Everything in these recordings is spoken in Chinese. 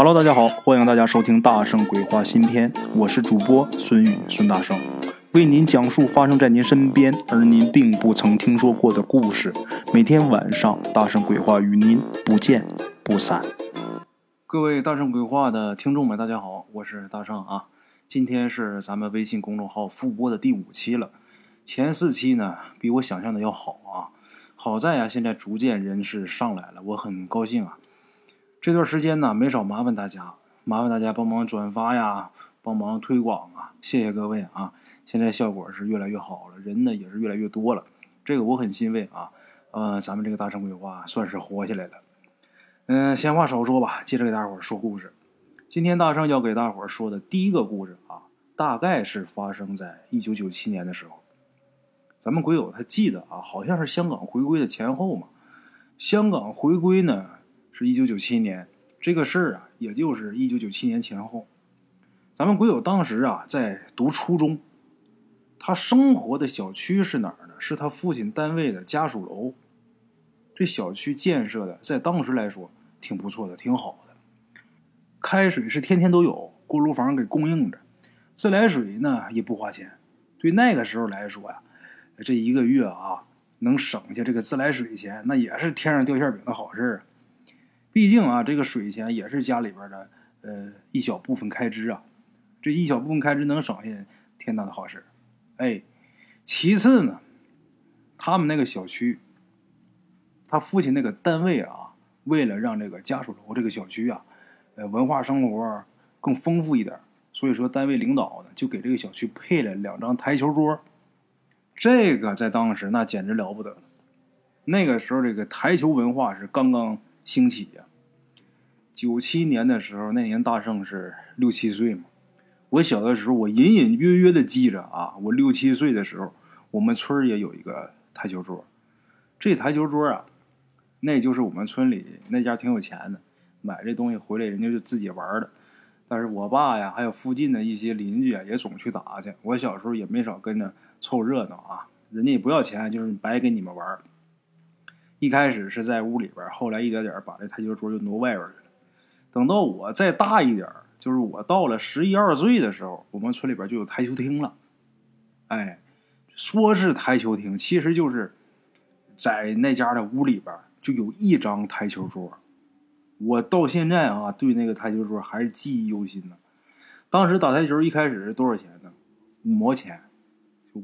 Hello，大家好，欢迎大家收听《大圣鬼话》新篇，我是主播孙宇孙大圣，为您讲述发生在您身边而您并不曾听说过的故事。每天晚上，《大圣鬼话》与您不见不散。各位《大圣鬼话》的听众们，大家好，我是大圣啊。今天是咱们微信公众号复播的第五期了，前四期呢比我想象的要好啊。好在啊，现在逐渐人是上来了，我很高兴啊。这段时间呢，没少麻烦大家，麻烦大家帮忙转发呀，帮忙推广啊，谢谢各位啊！现在效果是越来越好了，人呢也是越来越多了，这个我很欣慰啊。呃，咱们这个大圣鬼话算是活下来了。嗯，闲话少说吧，接着给大伙儿说故事。今天大圣要给大伙儿说的第一个故事啊，大概是发生在一九九七年的时候。咱们鬼友他记得啊，好像是香港回归的前后嘛。香港回归呢？是一九九七年，这个事儿啊，也就是一九九七年前后。咱们鬼友当时啊在读初中，他生活的小区是哪儿呢？是他父亲单位的家属楼。这小区建设的在当时来说挺不错的，挺好的。开水是天天都有，锅炉房给供应着，自来水呢也不花钱。对那个时候来说呀，这一个月啊能省下这个自来水钱，那也是天上掉馅饼的好事儿。毕竟啊，这个水钱也是家里边的呃一小部分开支啊，这一小部分开支能省下天大的好事哎，其次呢，他们那个小区，他父亲那个单位啊，为了让这个家属楼这个小区啊，呃，文化生活更丰富一点，所以说单位领导呢就给这个小区配了两张台球桌。这个在当时那简直了不得了，那个时候这个台球文化是刚刚。兴起呀！九七年的时候，那年大圣是六七岁嘛。我小的时候，我隐隐约约的记着啊，我六七岁的时候，我们村也有一个台球桌。这台球桌啊，那就是我们村里那家挺有钱的，买这东西回来，人家就自己玩的。但是我爸呀，还有附近的一些邻居啊，也总去打去。我小时候也没少跟着凑热闹啊，人家也不要钱，就是白给你们玩。一开始是在屋里边，后来一点点把这台球桌就挪外边去了。等到我再大一点，就是我到了十一二岁的时候，我们村里边就有台球厅了。哎，说是台球厅，其实就是在那家的屋里边就有一张台球桌。我到现在啊，对那个台球桌还是记忆犹新呢。当时打台球一开始是多少钱呢？五毛钱，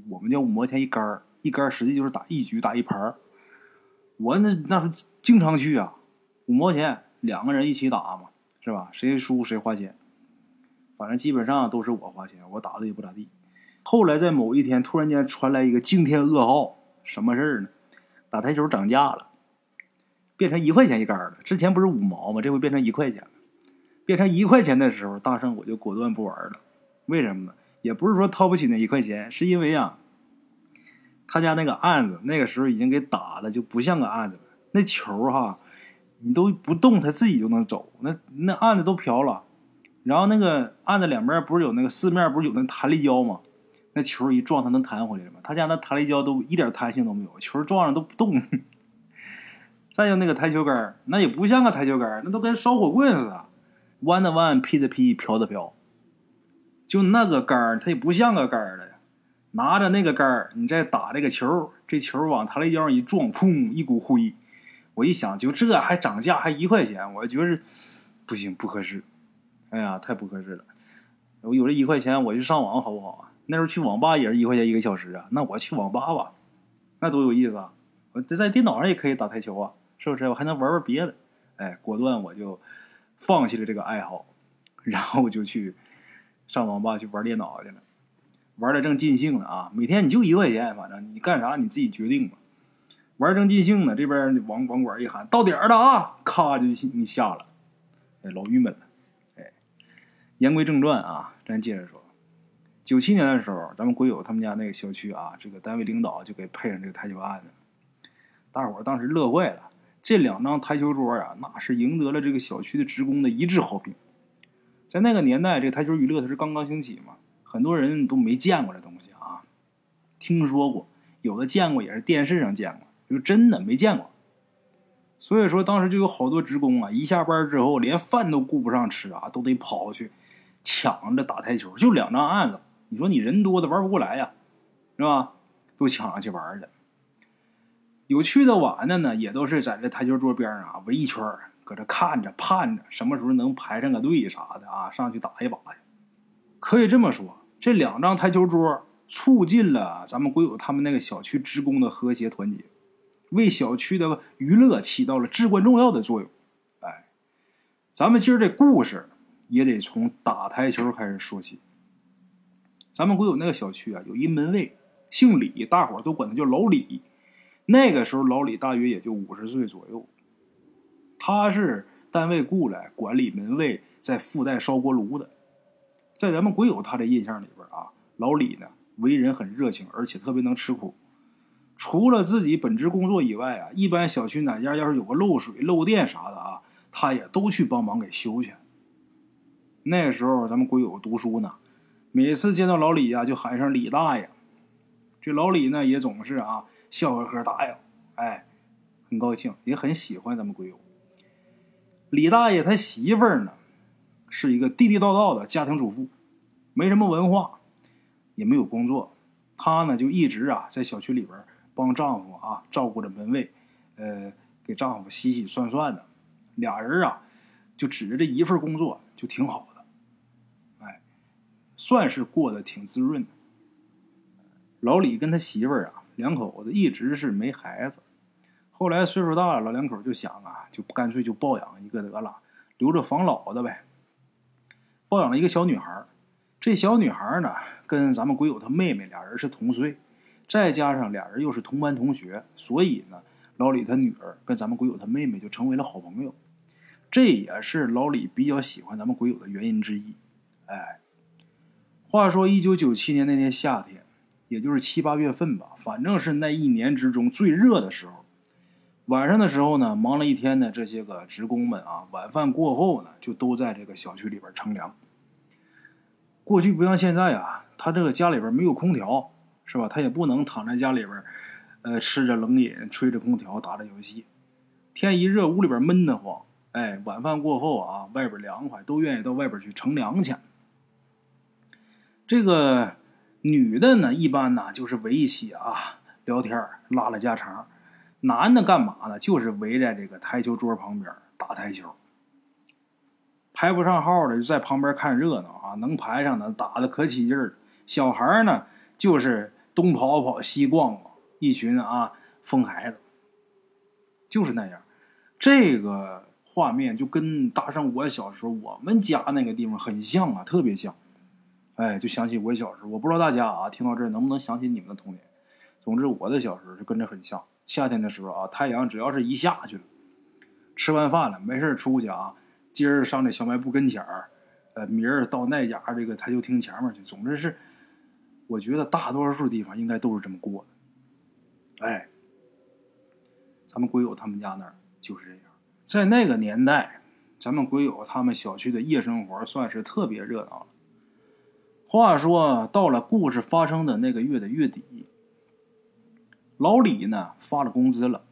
我们叫五毛钱一杆儿一杆儿实际就是打一局打一盘儿我那那时候经常去啊，五毛钱两个人一起打嘛，是吧？谁输谁花钱，反正基本上都是我花钱，我打的也不咋地。后来在某一天，突然间传来一个惊天噩耗，什么事儿呢？打台球涨价了，变成一块钱一杆了。之前不是五毛吗？这回变成一块钱了。变成一块钱的时候，大圣我就果断不玩了。为什么呢？也不是说掏不起那一块钱，是因为啊。他家那个案子，那个时候已经给打的就不像个案子了。那球哈，你都不动，它自己就能走。那那案子都飘了。然后那个案子两边不是有那个四面不是有那弹力胶吗？那球一撞，它能弹回来吗？他家那弹力胶都一点弹性都没有，球撞上都不动。再有那个台球杆那也不像个台球杆那都跟烧火棍似的，弯的弯，劈的劈，飘的飘。就那个杆它也不像个杆了。拿着那个杆，你再打这个球，这球往弹力胶上一撞，砰，一股灰。我一想，就这还涨价，还一块钱，我觉得不行，不合适。哎呀，太不合适了。我有这一块钱，我就上网好不好啊？那时候去网吧也是一块钱一个小时啊。那我去网吧吧，那多有意思啊！我这在电脑上也可以打台球啊，是不是？我还能玩玩别的。哎，果断我就放弃了这个爱好，然后就去上网吧去玩电脑去了。玩的正尽兴呢啊！每天你就一块钱，反正你干啥你自己决定吧。玩正尽兴呢，这边网网管一喊到点儿了啊，咔就你下了，哎，老郁闷了。哎，言归正传啊，咱接着说。九七年的时候，咱们鬼友他们家那个小区啊，这个单位领导就给配上这个台球案子，大伙当时乐坏了。这两张台球桌啊，那是赢得了这个小区的职工的一致好评。在那个年代，这个台球娱乐它是刚刚兴起嘛。很多人都没见过这东西啊，听说过，有的见过也是电视上见过，就真的没见过。所以说当时就有好多职工啊，一下班之后连饭都顾不上吃啊，都得跑去抢着打台球。就两张案子，你说你人多的玩不过来呀，是吧？都抢上去玩去。有去的晚的呢，也都是在这台球桌边上啊围一圈搁这看着盼着什么时候能排上个队啥的啊，上去打一把去。可以这么说，这两张台球桌促进了咱们国有他们那个小区职工的和谐团结，为小区的娱乐起到了至关重要的作用。哎，咱们今儿这故事也得从打台球开始说起。咱们国有那个小区啊，有一门卫姓李，大伙都管他叫老李。那个时候，老李大约也就五十岁左右。他是单位雇来管理门卫，在附带烧锅炉的。在咱们国有他的印象里边啊，老李呢为人很热情，而且特别能吃苦。除了自己本职工作以外啊，一般小区哪家要是有个漏水、漏电啥的啊，他也都去帮忙给修去。那时候咱们鬼友读书呢，每次见到老李呀，就喊声李大爷。这老李呢也总是啊。笑呵呵答应，哎，很高兴，也很喜欢咱们鬼友。李大爷他媳妇儿呢，是一个地地道道的家庭主妇，没什么文化，也没有工作。他呢就一直啊在小区里边帮丈夫啊照顾着门卫，呃，给丈夫洗洗涮涮的。俩人啊就指着这一份工作就挺好的，哎，算是过得挺滋润的。老李跟他媳妇儿啊。两口子一直是没孩子，后来岁数大了，老两口就想啊，就干脆就抱养一个得了，留着防老的呗。抱养了一个小女孩，这小女孩呢，跟咱们鬼友他妹妹俩人是同岁，再加上俩人又是同班同学，所以呢，老李他女儿跟咱们鬼友他妹妹就成为了好朋友，这也是老李比较喜欢咱们鬼友的原因之一。哎，话说一九九七年那年夏天。也就是七八月份吧，反正是那一年之中最热的时候。晚上的时候呢，忙了一天的这些个职工们啊，晚饭过后呢，就都在这个小区里边乘凉。过去不像现在啊，他这个家里边没有空调，是吧？他也不能躺在家里边，呃，吃着冷饮，吹着空调，打着游戏。天一热，屋里边闷得慌。哎，晚饭过后啊，外边凉快，都愿意到外边去乘凉去。这个。女的呢，一般呢就是围一起啊聊天拉拉家常；男的干嘛呢？就是围在这个台球桌旁边打台球。排不上号的就在旁边看热闹啊，能排上的打的可起劲儿。小孩呢就是东跑跑西逛逛，一群啊疯孩子，就是那样。这个画面就跟大圣我小时候我们家那个地方很像啊，特别像。哎，就想起我小时候，我不知道大家啊，听到这能不能想起你们的童年？总之，我的小时候就跟这很像。夏天的时候啊，太阳只要是一下去了，吃完饭了，没事出去啊，今儿上这小卖部跟前儿，呃，明儿到那家这个台球厅前面去。总之是，我觉得大多数地方应该都是这么过的。哎，咱们鬼友他们家那儿就是这样。在那个年代，咱们鬼友他们小区的夜生活算是特别热闹了。话说到了故事发生的那个月的月底，老李呢发了工资了。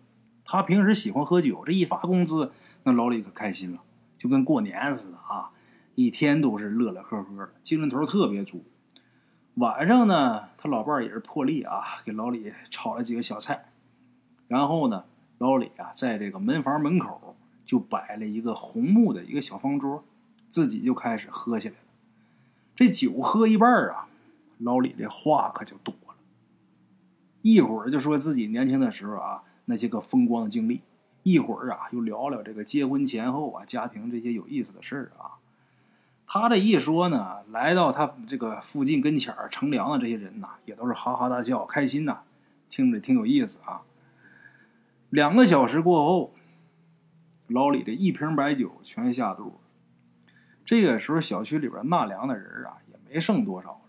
他平时喜欢喝酒，这一发工资，那老李可开心了，就跟过年似的啊，一天都是乐乐呵呵的，精神头特别足。晚上呢，他老伴儿也是破例啊，给老李炒了几个小菜。然后呢，老李啊，在这个门房门口就摆了一个红木的一个小方桌，自己就开始喝起来了。这酒喝一半啊，老李这话可就多了。一会儿就说自己年轻的时候啊那些个风光的经历，一会儿啊又聊聊这个结婚前后啊家庭这些有意思的事儿啊。他这一说呢，来到他这个附近跟前儿乘凉的这些人呐，也都是哈哈大笑，开心呐，听着挺有意思啊。两个小时过后，老李这一瓶白酒全下肚。这个时候，小区里边纳凉的人啊，也没剩多少了，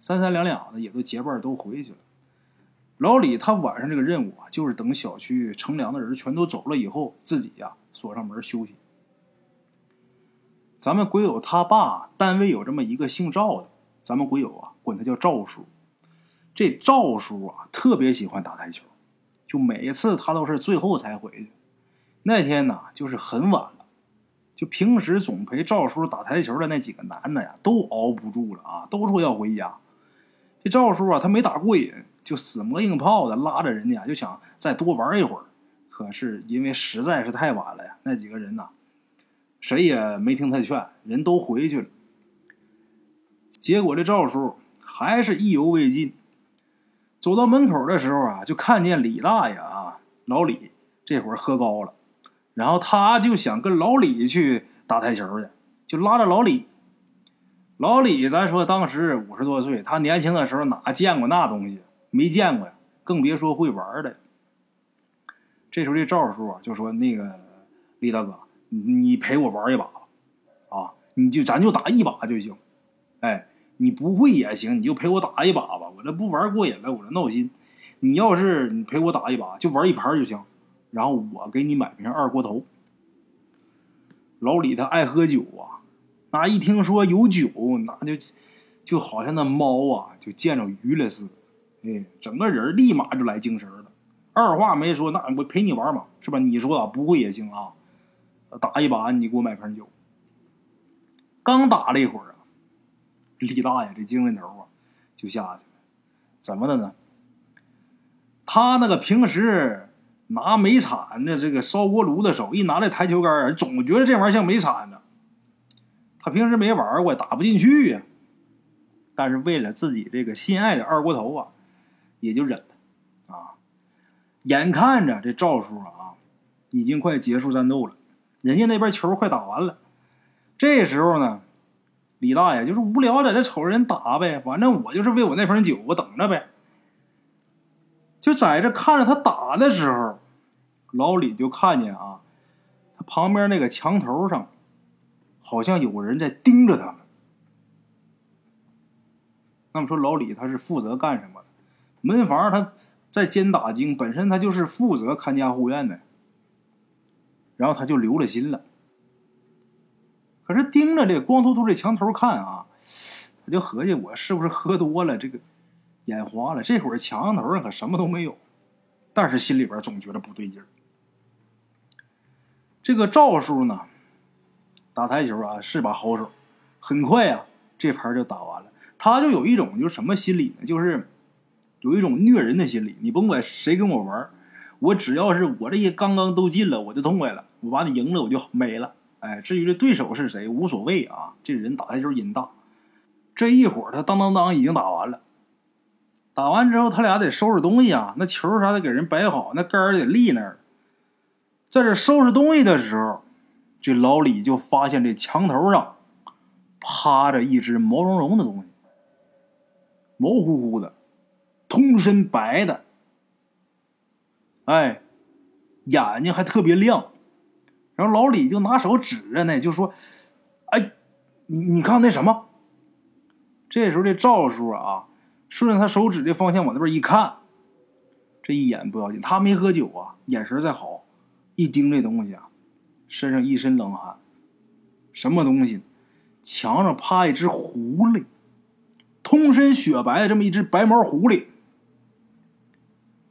三三两两的也都结伴都回去了。老李他晚上这个任务啊，就是等小区乘凉的人全都走了以后，自己呀锁上门休息。咱们鬼友他爸单位有这么一个姓赵的，咱们鬼友啊管他叫赵叔。这赵叔啊特别喜欢打台球，就每次他都是最后才回去。那天呢，就是很晚了，就平时总陪赵叔打台球的那几个男的呀，都熬不住了啊，都说要回家。这赵叔啊，他没打过瘾，就死磨硬泡的拉着人家，就想再多玩一会儿。可是因为实在是太晚了呀，那几个人呐，谁也没听他劝，人都回去了。结果这赵叔还是意犹未尽，走到门口的时候啊，就看见李大爷啊，老李这会儿喝高了。然后他就想跟老李去打台球去，就拉着老李。老李，咱说当时五十多岁，他年轻的时候哪见过那东西？没见过呀，更别说会玩的。这时候这赵叔啊就说：“那个李大哥，你陪我玩一把吧，啊，你就咱就打一把就行。哎，你不会也行，你就陪我打一把吧。我这不玩过瘾了，我这闹心。你要是你陪我打一把，就玩一盘就行。”然后我给你买瓶二锅头。老李他爱喝酒啊，那一听说有酒，那就就好像那猫啊就见着鱼了似的，哎，整个人立马就来精神了，二话没说，那我陪你玩嘛，是吧？你说啊，不会也行啊，打一把你给我买瓶酒。刚打了一会儿啊，李大爷这精神头啊就下去了，怎么的呢？他那个平时。拿煤铲子，这个烧锅炉的手一拿这台球杆儿，总觉得这玩意儿像煤铲子。他平时没玩过，打不进去呀。但是为了自己这个心爱的二锅头啊，也就忍了啊。眼看着这赵叔啊，已经快结束战斗了，人家那边球快打完了。这时候呢，李大爷就是无聊，在这瞅着人打呗。反正我就是为我那瓶酒，我等着呗。就在这看着他打的时候，老李就看见啊，他旁边那个墙头上，好像有人在盯着他们。那么说，老李他是负责干什么？门房他在监打经，本身他就是负责看家护院的。然后他就留了心了。可是盯着这光秃秃的墙头看啊，他就合计我是不是喝多了这个。眼花了，这会儿墙头上可什么都没有，但是心里边总觉得不对劲儿。这个赵叔呢，打台球啊是把好手，很快啊这盘就打完了。他就有一种就什么心理呢？就是有一种虐人的心理。你甭管谁跟我玩，我只要是我这些刚刚都进了，我就痛快了。我把你赢了，我就没了。哎，至于这对手是谁无所谓啊。这人打台球瘾大，这一会儿他当当当已经打完了。打完之后，他俩得收拾东西啊，那球啥的给人摆好，那杆儿得立那儿。在这收拾东西的时候，这老李就发现这墙头上趴着一只毛茸茸的东西，毛乎乎的，通身白的，哎，眼睛还特别亮。然后老李就拿手指着呢，就说：“哎，你你看那什么？”这时候这赵叔啊。顺着他手指的方向往那边一看，这一眼不要紧，他没喝酒啊，眼神再好，一盯这东西啊，身上一身冷汗。什么东西？墙上趴一只狐狸，通身雪白的这么一只白毛狐狸。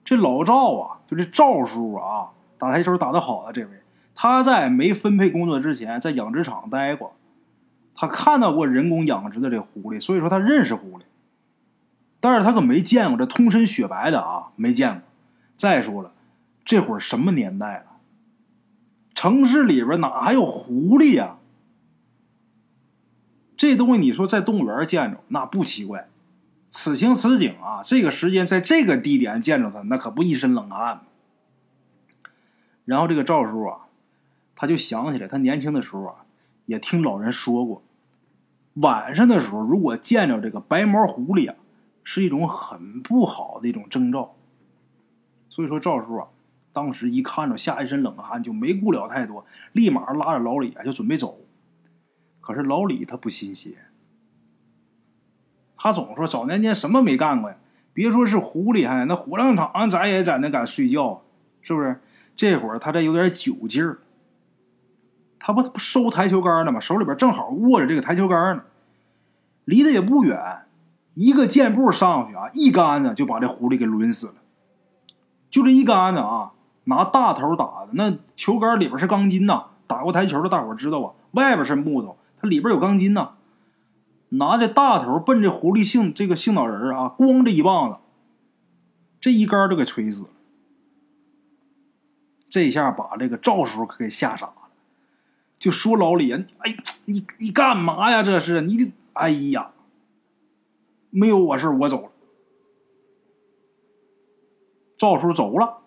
这老赵啊，就这赵叔啊，打台球打得好啊这位，他在没分配工作之前，在养殖场待过，他看到过人工养殖的这狐狸，所以说他认识狐狸。但是他可没见过这通身雪白的啊，没见过。再说了，这会儿什么年代了？城市里边哪还有狐狸呀？这东西你说在动物园见着那不奇怪，此情此景啊，这个时间在这个地点见着他，那可不一身冷汗。然后这个赵叔啊，他就想起来，他年轻的时候啊，也听老人说过，晚上的时候如果见着这个白毛狐狸啊。是一种很不好的一种征兆，所以说赵叔啊，当时一看着吓一身冷汗，就没顾了太多，立马拉着老李啊就准备走。可是老李他不信邪，他总说早年间什么没干过呀？别说是狐狸，还那火葬场咱也在那敢睡觉，是不是？这会儿他这有点酒劲儿，他不不收台球杆呢吗？手里边正好握着这个台球杆呢，离得也不远。一个箭步上去啊，一杆子就把这狐狸给抡死了。就这一杆子啊，拿大头打的，那球杆里边是钢筋呐。打过台球的大伙知道啊，外边是木头，它里边有钢筋呐。拿着大头奔这狐狸性这个性脑人啊，咣这一棒子，这一杆就给锤死了。这下把这个赵叔可给吓傻了，就说老李，哎，你你干嘛呀？这是你，哎呀，没有我事我走了。赵叔走了，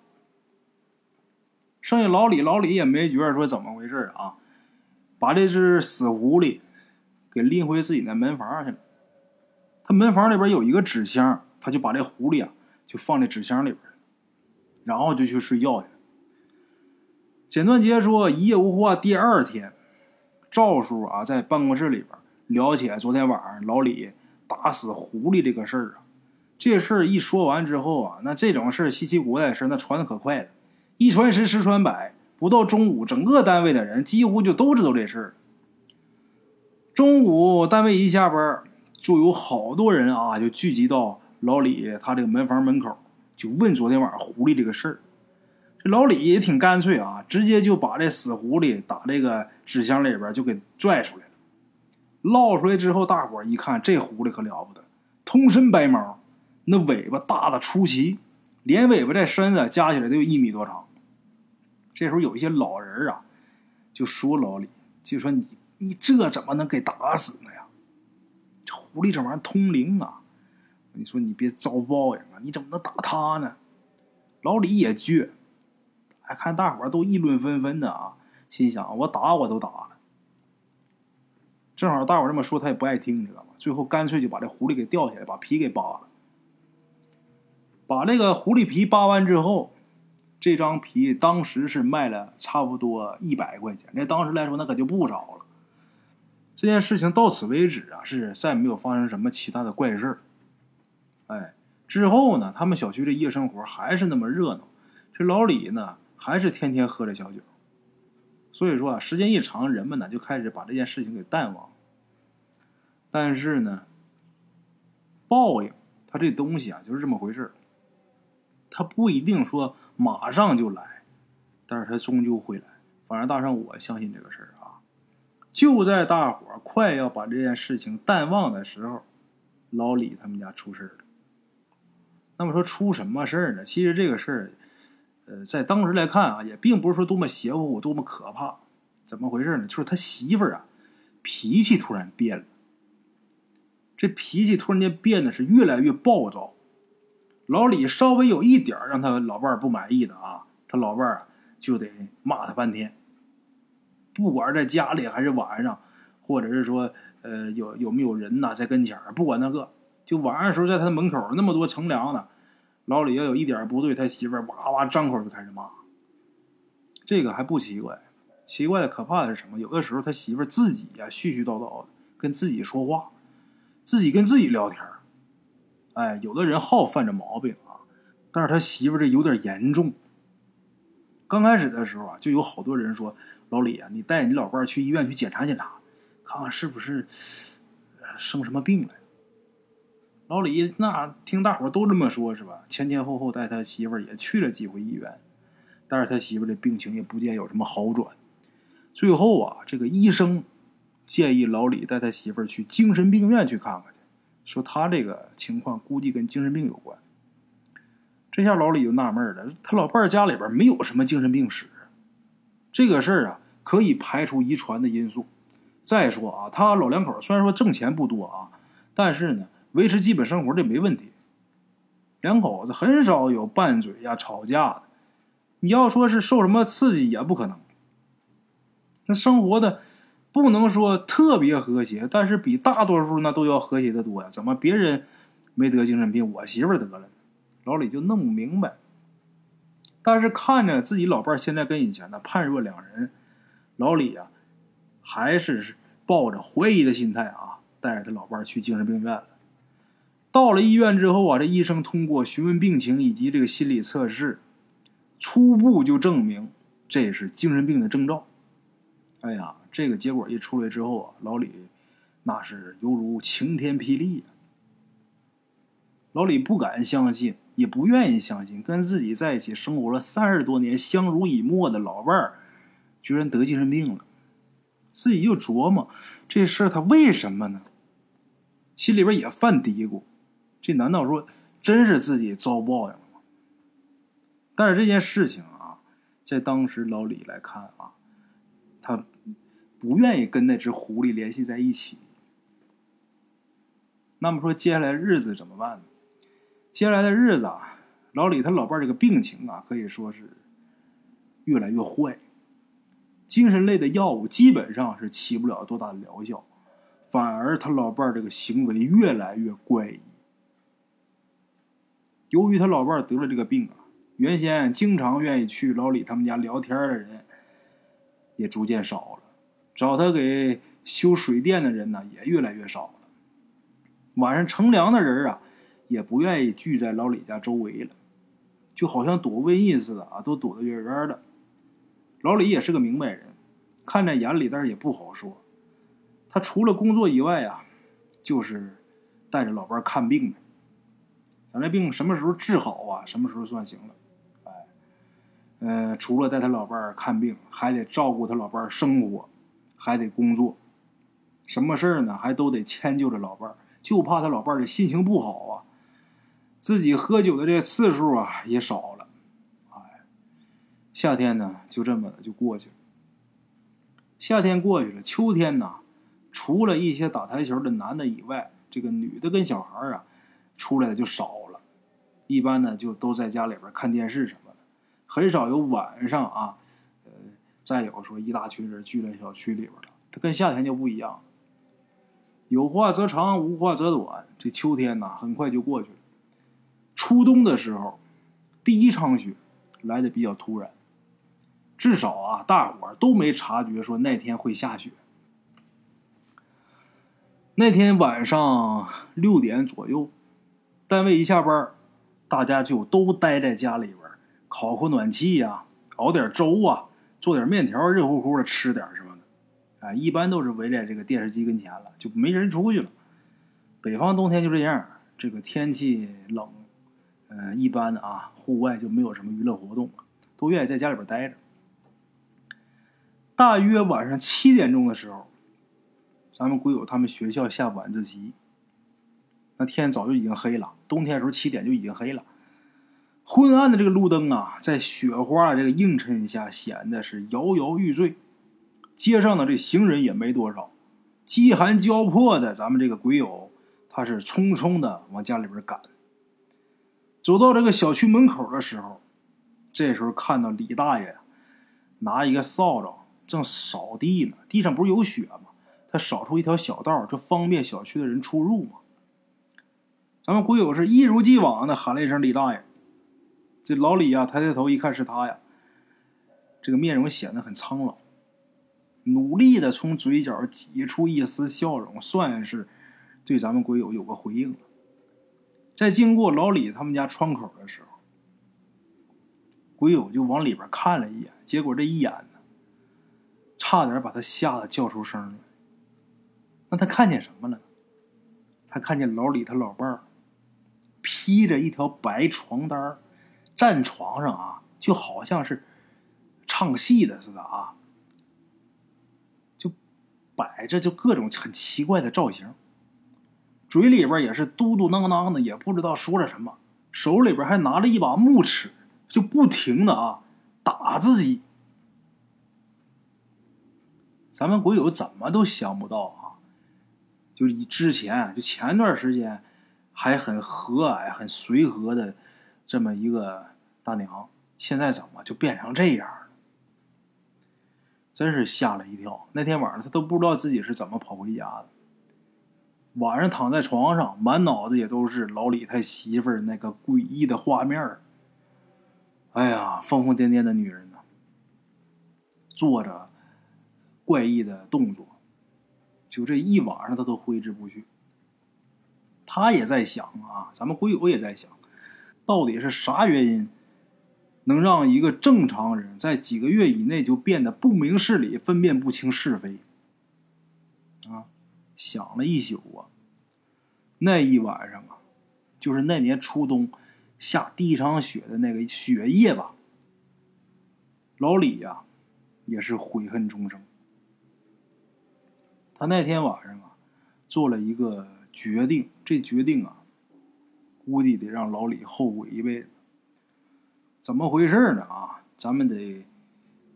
剩下老李，老李也没觉着说怎么回事啊，把这只死狐狸给拎回自己的门房去了。他门房里边有一个纸箱，他就把这狐狸啊就放在纸箱里边，然后就去睡觉去了。简短杰说一夜无话。第二天，赵叔啊在办公室里边聊起来昨天晚上老李打死狐狸这个事儿啊。这事儿一说完之后啊，那这种事儿稀奇古怪的事那传的可快了，一传十，十传百，不到中午，整个单位的人几乎就都知道这事儿。中午单位一下班，就有好多人啊就聚集到老李他这个门房门口，就问昨天晚上狐狸这个事儿。这老李也挺干脆啊，直接就把这死狐狸打这个纸箱里边就给拽出来了。捞出来之后，大伙一看，这狐狸可了不得，通身白毛，那尾巴大的出奇，连尾巴带身子加起来都有一米多长。这时候有一些老人啊，就说老李，就说你你这怎么能给打死呢呀？这狐狸这玩意儿通灵啊，你说你别遭报应啊，你怎么能打他呢？老李也倔。看大伙都议论纷纷的啊，心想我打我都打了。正好大伙这么说，他也不爱听，你知道吗？最后干脆就把这狐狸给吊起来，把皮给扒了。把这个狐狸皮扒完之后，这张皮当时是卖了差不多一百块钱，那当时来说那可就不少了。这件事情到此为止啊，是再没有发生什么其他的怪事哎，之后呢，他们小区的夜生活还是那么热闹。这老李呢？还是天天喝着小酒，所以说啊，时间一长，人们呢就开始把这件事情给淡忘。但是呢，报应它这东西啊就是这么回事它不一定说马上就来，但是它终究会来。反正大圣我相信这个事儿啊。就在大伙快要把这件事情淡忘的时候，老李他们家出事了。那么说出什么事儿呢？其实这个事儿。呃，在当时来看啊，也并不是说多么邪乎、多么可怕。怎么回事呢？就是他媳妇儿啊，脾气突然变了。这脾气突然间变得是越来越暴躁。老李稍微有一点让他老伴儿不满意的啊，他老伴儿就得骂他半天。不管在家里还是晚上，或者是说呃有有没有人呐在跟前儿，不管那个，就晚上的时候在他门口那么多乘凉的。老李要有一点不对，他媳妇儿哇哇张口就开始骂。这个还不奇怪，奇怪的可怕的是什么？有的时候他媳妇儿自己呀絮絮叨叨的跟自己说话，自己跟自己聊天哎，有的人好犯这毛病啊，但是他媳妇儿这有点严重。刚开始的时候啊，就有好多人说：“老李啊，你带你老伴儿去医院去检查检查，看看是不是生什么病了。”老李那听大伙都这么说，是吧？前前后后带他媳妇儿也去了几回医院，但是他媳妇儿的病情也不见有什么好转。最后啊，这个医生建议老李带他媳妇儿去精神病院去看看去，说他这个情况估计跟精神病有关。这下老李就纳闷了，他老伴儿家里边没有什么精神病史，这个事儿啊可以排除遗传的因素。再说啊，他老两口虽然说挣钱不多啊，但是呢。维持基本生活这没问题，两口子很少有拌嘴呀、吵架的。你要说是受什么刺激也不可能。那生活的不能说特别和谐，但是比大多数那都要和谐的多呀。怎么别人没得精神病，我媳妇得了？老李就弄不明白。但是看着自己老伴现在跟以前的判若两人，老李呀，还是抱着怀疑的心态啊，带着他老伴去精神病院了。到了医院之后啊，这医生通过询问病情以及这个心理测试，初步就证明这是精神病的征兆。哎呀，这个结果一出来之后啊，老李那是犹如晴天霹雳。老李不敢相信，也不愿意相信，跟自己在一起生活了三十多年、相濡以沫的老伴儿，居然得精神病了。自己就琢磨这事儿，他为什么呢？心里边也犯嘀咕：这难道说真是自己遭报应了吗？但是这件事情啊，在当时老李来看啊，他不愿意跟那只狐狸联系在一起。那么说，接下来日子怎么办呢？接下来的日子啊，老李他老伴这个病情啊，可以说是越来越坏。精神类的药物基本上是起不了多大的疗效，反而他老伴这个行为越来越怪异。由于他老伴得了这个病啊，原先经常愿意去老李他们家聊天的人也逐渐少了，找他给修水电的人呢也越来越少了。晚上乘凉的人啊。也不愿意聚在老李家周围了，就好像躲瘟疫似的啊，都躲得远远的。老李也是个明白人，看在眼里，但是也不好说。他除了工作以外啊，就是带着老伴看病的。咱这病什么时候治好啊？什么时候算行了？哎，呃，除了带他老伴看病，还得照顾他老伴生活，还得工作，什么事儿呢？还都得迁就着老伴就怕他老伴的心情不好啊。自己喝酒的这个次数啊也少了，哎，夏天呢就这么的就过去了。夏天过去了，秋天呢，除了一些打台球的男的以外，这个女的跟小孩啊出来的就少，一般呢就都在家里边看电视什么的，很少有晚上啊，呃，再有说一大群人聚在小区里边了。它跟夏天就不一样，有话则长，无话则短。这秋天呢很快就过去了。初冬的时候，第一场雪来的比较突然，至少啊，大伙儿都没察觉说那天会下雪。那天晚上六点左右，单位一下班，大家就都待在家里边，烤烤暖气呀，熬点粥啊，做点面条，热乎乎的吃点什么的。啊，一般都是围在这个电视机跟前了，就没人出去了。北方冬天就这样，这个天气冷。嗯，一般啊，户外就没有什么娱乐活动，都愿意在家里边待着。大约晚上七点钟的时候，咱们鬼友他们学校下晚自习，那天早就已经黑了。冬天的时候七点就已经黑了，昏暗的这个路灯啊，在雪花这个映衬下显得是摇摇欲坠。街上的这行人也没多少，饥寒交迫的咱们这个鬼友，他是匆匆的往家里边赶。走到这个小区门口的时候，这时候看到李大爷拿一个扫帚正扫地呢。地上不是有雪吗？他扫出一条小道，就方便小区的人出入嘛。咱们鬼友是一如既往的喊了一声“李大爷”。这老李呀，抬抬头一看是他呀，这个面容显得很苍老，努力的从嘴角挤出一丝笑容，算是对咱们鬼友有个回应了。在经过老李他们家窗口的时候，鬼友就往里边看了一眼，结果这一眼呢，差点把他吓得叫出声来。那他看见什么了？他看见老李他老伴儿披着一条白床单站床上啊，就好像是唱戏的似的啊，就摆着就各种很奇怪的造型。嘴里边也是嘟嘟囔囔的，也不知道说着什么，手里边还拿着一把木尺，就不停的啊打自己。咱们鬼友怎么都想不到啊，就以之前就前段时间还很和蔼、很随和的这么一个大娘，现在怎么就变成这样了？真是吓了一跳。那天晚上他都不知道自己是怎么跑回家的。晚上躺在床上，满脑子也都是老李他媳妇儿那个诡异的画面儿哎呀，疯疯癫癫的女人呢，做着怪异的动作，就这一晚上他都挥之不去。他也在想啊，咱们鬼友也在想，到底是啥原因能让一个正常人在几个月以内就变得不明事理、分辨不清是非？啊！想了一宿啊，那一晚上啊，就是那年初冬下第一场雪的那个雪夜吧。老李呀，也是悔恨终生。他那天晚上啊，做了一个决定，这决定啊，估计得让老李后悔一辈子。怎么回事呢？啊，咱们得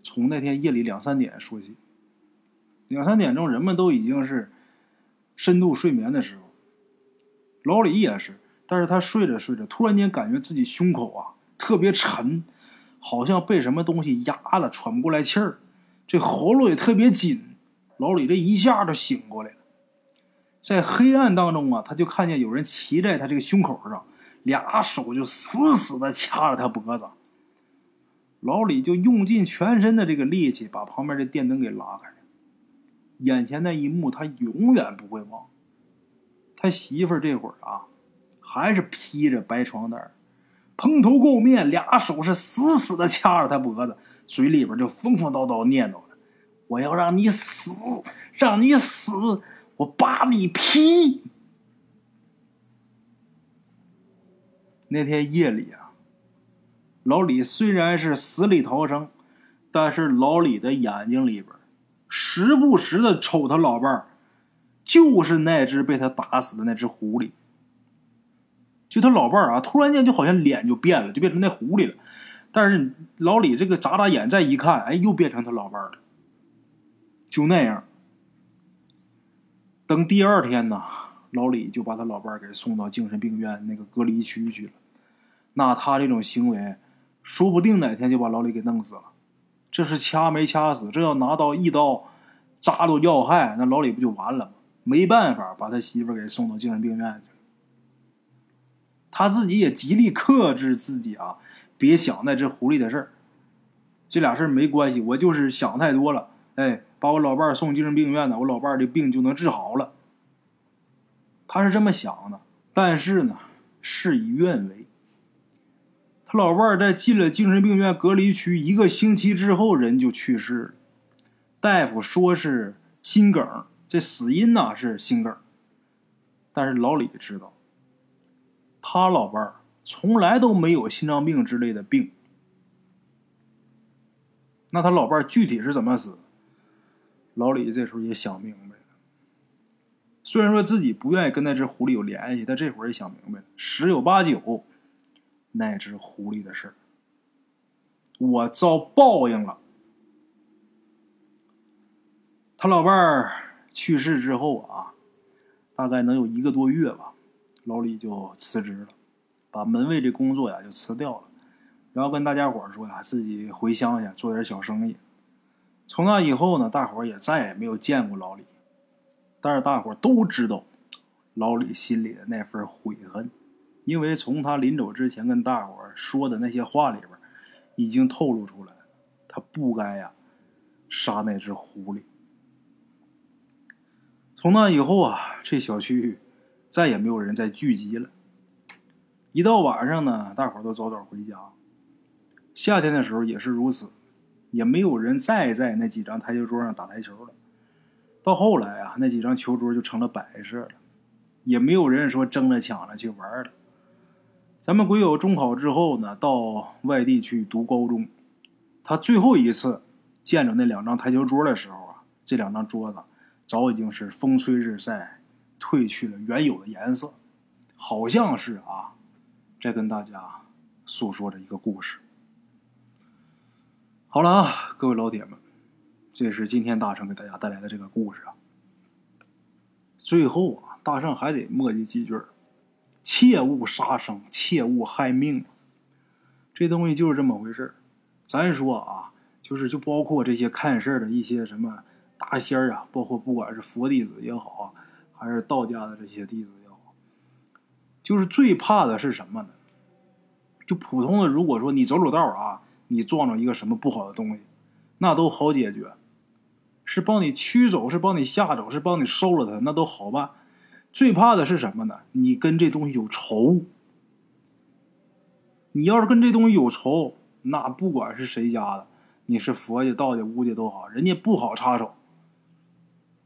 从那天夜里两三点说起。两三点钟，人们都已经是深度睡眠的时候。老李也是，但是他睡着睡着，突然间感觉自己胸口啊特别沉，好像被什么东西压了，喘不过来气儿，这喉咙也特别紧。老李这一下就醒过来了，在黑暗当中啊，他就看见有人骑在他这个胸口上，俩手就死死的掐着他脖子。老李就用尽全身的这个力气，把旁边的电灯给拉开。眼前那一幕，他永远不会忘。他媳妇这会儿啊，还是披着白床单，蓬头垢面，俩手是死死的掐着他脖子，嘴里边就疯疯叨叨念叨着：“我要让你死，让你死，我扒你皮。”那天夜里啊，老李虽然是死里逃生，但是老李的眼睛里边。时不时的瞅他老伴儿，就是那只被他打死的那只狐狸。就他老伴儿啊，突然间就好像脸就变了，就变成那狐狸了。但是老李这个眨眨眼再一看，哎，又变成他老伴儿了。就那样，等第二天呢，老李就把他老伴给送到精神病院那个隔离区去了。那他这种行为，说不定哪天就把老李给弄死了。这是掐没掐死？这要拿刀一刀扎到要害，那老李不就完了吗？没办法，把他媳妇给送到精神病院去了。他自己也极力克制自己啊，别想那只狐狸的事儿。这俩事儿没关系，我就是想太多了。哎，把我老伴儿送精神病院呢，我老伴儿的病就能治好了。他是这么想的，但是呢，事与愿违。他老伴儿在进了精神病院隔离区一个星期之后，人就去世了。大夫说是心梗，这死因呐是心梗。但是老李知道，他老伴儿从来都没有心脏病之类的病。那他老伴儿具体是怎么死？老李这时候也想明白了。虽然说自己不愿意跟那只狐狸有联系，但这会儿也想明白了，十有八九。那只狐狸的事我遭报应了。他老伴儿去世之后啊，大概能有一个多月吧，老李就辞职了，把门卫这工作呀就辞掉了，然后跟大家伙说呀，自己回乡下做点小生意。从那以后呢，大伙也再也没有见过老李，但是大伙都知道老李心里的那份悔恨。因为从他临走之前跟大伙说的那些话里边，已经透露出来，他不该呀杀那只狐狸。从那以后啊，这小区再也没有人再聚集了。一到晚上呢，大伙都早早回家。夏天的时候也是如此，也没有人再在那几张台球桌上打台球了。到后来啊，那几张球桌就成了摆设了，也没有人说争着抢着去玩了。咱们鬼友中考之后呢，到外地去读高中。他最后一次见着那两张台球桌的时候啊，这两张桌子早已经是风吹日晒，褪去了原有的颜色，好像是啊，在跟大家诉说着一个故事。好了啊，各位老铁们，这是今天大圣给大家带来的这个故事啊。最后啊，大圣还得墨迹几句儿。切勿杀生，切勿害命。这东西就是这么回事儿咱说啊，就是就包括这些看事儿的一些什么大仙儿啊，包括不管是佛弟子也好啊，还是道家的这些弟子也好，就是最怕的是什么呢？就普通的，如果说你走走道啊，你撞着一个什么不好的东西，那都好解决，是帮你驱走，是帮你吓走，是帮你收了它，那都好办。最怕的是什么呢？你跟这东西有仇。你要是跟这东西有仇，那不管是谁家的，你是佛家、道家、巫家都好，人家不好插手。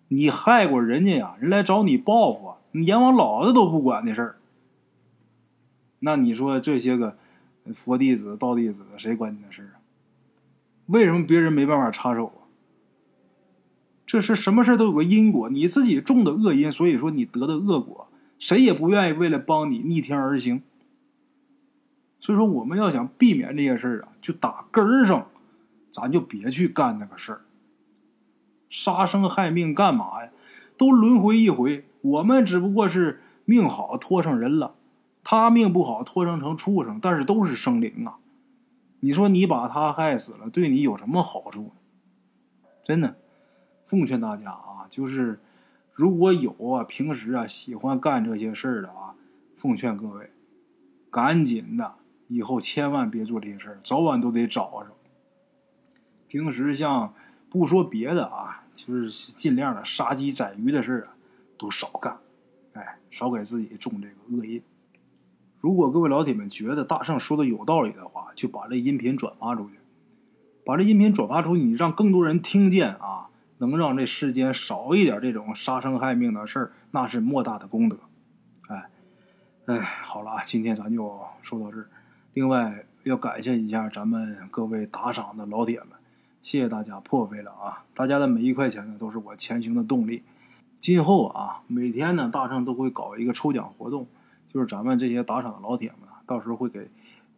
你害过人家呀，人来找你报复，你阎王老子都不管的事儿。那你说这些个佛弟子、道弟子，谁管你的事啊？为什么别人没办法插手啊？这是什么事都有个因果，你自己种的恶因，所以说你得的恶果，谁也不愿意为了帮你逆天而行。所以说，我们要想避免这些事儿啊，就打根儿上，咱就别去干那个事儿。杀生害命干嘛呀？都轮回一回，我们只不过是命好拖上人了，他命不好托生成畜生，但是都是生灵啊。你说你把他害死了，对你有什么好处？真的，奉劝大家啊，就是如果有啊，平时啊喜欢干这些事儿的啊，奉劝各位，赶紧的。以后千万别做这些事儿，早晚都得找着。平时像不说别的啊，就是尽量的杀鸡宰鱼的事儿啊，都少干。哎，少给自己种这个恶因。如果各位老铁们觉得大圣说的有道理的话，就把这音频转发出去，把这音频转发出去，你让更多人听见啊，能让这世间少一点这种杀生害命的事儿，那是莫大的功德。哎，哎，好了，今天咱就说到这儿。另外要感谢一下咱们各位打赏的老铁们，谢谢大家破费了啊！大家的每一块钱呢，都是我前行的动力。今后啊，每天呢，大圣都会搞一个抽奖活动，就是咱们这些打赏的老铁们，到时候会给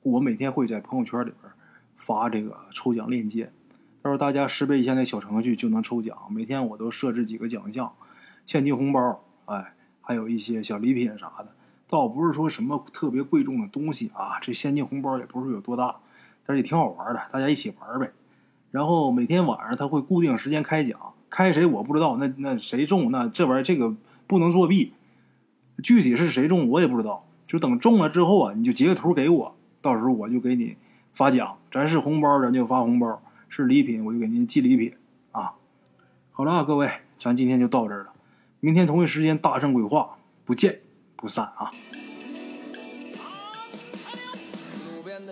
我每天会在朋友圈里边发这个抽奖链接，到时候大家识别一下那小程序就能抽奖。每天我都设置几个奖项，现金红包，哎，还有一些小礼品啥的。倒不是说什么特别贵重的东西啊，这现金红包也不是有多大，但是也挺好玩的，大家一起玩呗。然后每天晚上他会固定时间开奖，开谁我不知道，那那谁中那这玩意儿这个不能作弊，具体是谁中我也不知道，就等中了之后啊，你就截个图给我，到时候我就给你发奖。咱是红包咱就发红包，是礼品我就给您寄礼品啊。好了啊，各位，咱今天就到这儿了，明天同一时间大圣鬼话不见。不散啊！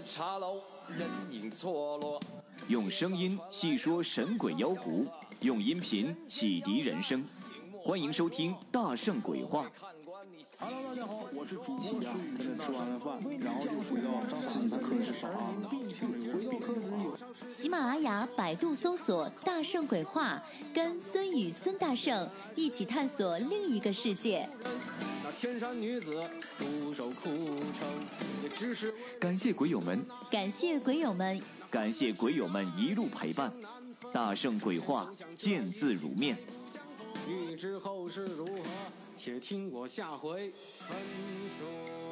茶楼人影错落用声音细说神鬼妖狐，用音频启迪人生。欢迎收听《大圣鬼话》。Hello，大家好，我是主播呀。跟着吃完了饭，然后就回到自己的课室上啊。喜马拉雅、百度搜索“大圣鬼话”，跟孙宇、孙大圣一起探索另一个世界。那天山女子独守空城，也只是感谢鬼友们，感谢鬼友们，感谢鬼友们一路陪伴。大圣鬼话，见字如面。欲知后事如何，且听我下回分说。